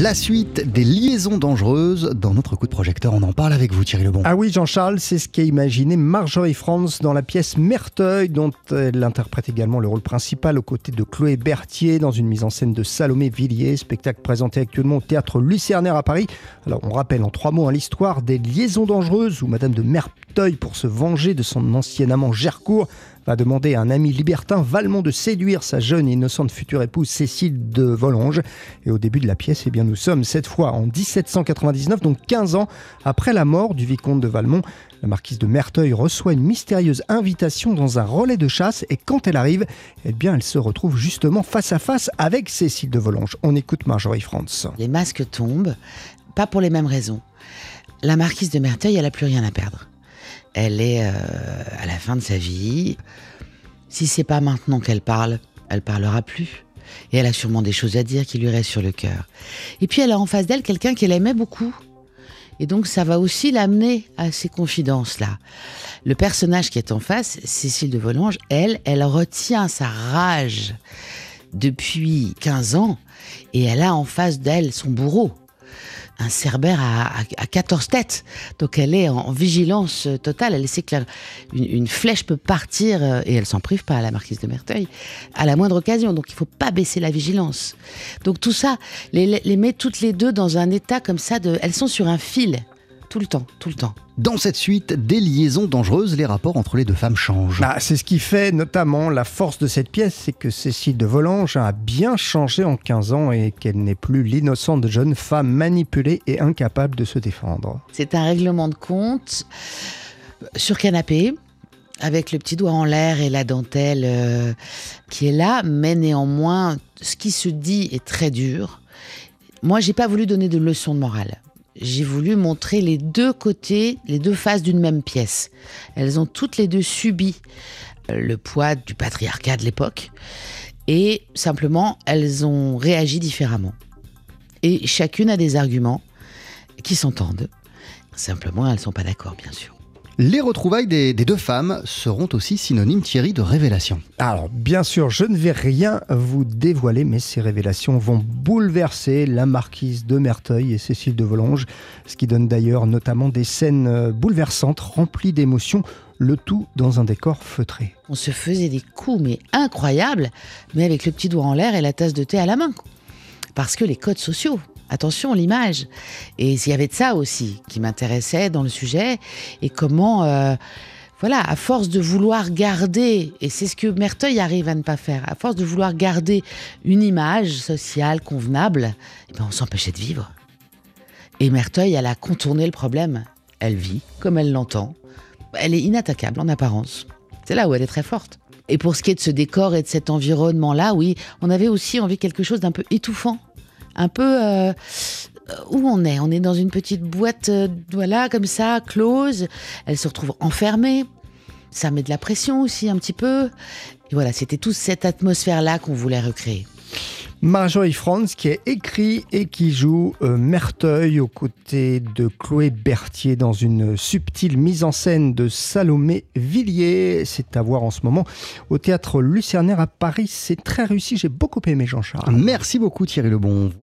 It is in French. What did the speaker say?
La suite des liaisons dangereuses dans notre coup de projecteur, on en parle avec vous Thierry Lebon. Ah oui Jean-Charles, c'est ce qu'a imaginé Marjorie France dans la pièce Merteuil dont elle interprète également le rôle principal aux côtés de Chloé Berthier dans une mise en scène de Salomé Villiers, spectacle présenté actuellement au théâtre Lucernaire à Paris. Alors on rappelle en trois mots hein, l'histoire des liaisons dangereuses où Madame de Merteuil pour se venger de son ancien amant Gercourt va demander à un ami libertin Valmont de séduire sa jeune et innocente future épouse Cécile de Volanges. Et au début de la pièce, eh bien, nous sommes cette fois en 1799, donc 15 ans après la mort du vicomte de Valmont. La marquise de Merteuil reçoit une mystérieuse invitation dans un relais de chasse et quand elle arrive, eh bien, elle se retrouve justement face à face avec Cécile de Volanges. On écoute Marjorie France. Les masques tombent, pas pour les mêmes raisons. La marquise de Merteuil, elle n'a plus rien à perdre. Elle est euh, à la fin de sa vie. Si c'est pas maintenant qu'elle parle, elle parlera plus. Et elle a sûrement des choses à dire qui lui restent sur le cœur. Et puis elle a en face d'elle quelqu'un qu'elle aimait beaucoup. Et donc ça va aussi l'amener à ces confidences-là. Le personnage qui est en face, Cécile de Volanges, elle, elle retient sa rage depuis 15 ans et elle a en face d'elle son bourreau un cerbère à, 14 têtes. Donc elle est en, vigilance totale. Elle sait que une, flèche peut partir, euh, et elle s'en prive pas à la marquise de Merteuil, à la moindre occasion. Donc il faut pas baisser la vigilance. Donc tout ça les, les met toutes les deux dans un état comme ça de. Elles sont sur un fil tout le temps, tout le temps. Dans cette suite des liaisons dangereuses, les rapports entre les deux femmes changent. Bah, c'est ce qui fait notamment la force de cette pièce, c'est que Cécile de Volanges a bien changé en 15 ans et qu'elle n'est plus l'innocente jeune femme manipulée et incapable de se défendre. C'est un règlement de compte sur canapé avec le petit doigt en l'air et la dentelle euh, qui est là, mais néanmoins, ce qui se dit est très dur. Moi, j'ai pas voulu donner de leçons de morale j'ai voulu montrer les deux côtés, les deux faces d'une même pièce. Elles ont toutes les deux subi euh, le poids du patriarcat de l'époque et simplement elles ont réagi différemment. Et chacune a des arguments qui s'entendent. Simplement, elles ne sont pas d'accord, bien sûr. Les retrouvailles des, deux femmes seront aussi synonymes, Thierry, de révélation. Alors, bien sûr, je ne vais rien vous dévoiler, mais ces révélations vont bouleverser la marquise de Merteuil et Cécile de Volanges, ce qui donne d'ailleurs notamment des scènes euh, bouleversantes, remplies d'émotions, le tout dans un décor feutré. On se faisait des coups, mais incroyables, mais avec le petit doigt en l'air et la tasse de thé à la main. Parce que les codes sociaux, Attention, l'image. Et il y avait de ça aussi qui m'intéressait dans le sujet et comment, euh, voilà, à force de vouloir garder, et c'est ce que Merteuil arrive à ne pas faire, à force de vouloir garder une image sociale convenable, eh ben on s'empêchait de vivre. Et Merteuil, elle a contourné le problème. Elle vit comme elle l'entend. Elle est inattaquable en apparence. C'est là où elle est très forte. Et pour ce qui est de ce décor et de cet environnement-là, oui, on avait aussi envie de quelque chose d'un peu étouffant un peu euh, où on est. On est dans une petite boîte, euh, voilà, comme ça, close. Elle se retrouve enfermée. Ça met de la pression aussi un petit peu. Et voilà, c'était toute cette atmosphère-là qu'on voulait recréer. Marjorie Franz qui est écrit et qui joue euh, Merteuil aux côtés de Chloé Berthier dans une subtile mise en scène de Salomé Villiers. C'est à voir en ce moment au théâtre Lucernaire à Paris. C'est très réussi. J'ai beaucoup aimé Jean-Charles. Merci beaucoup Thierry Lebon.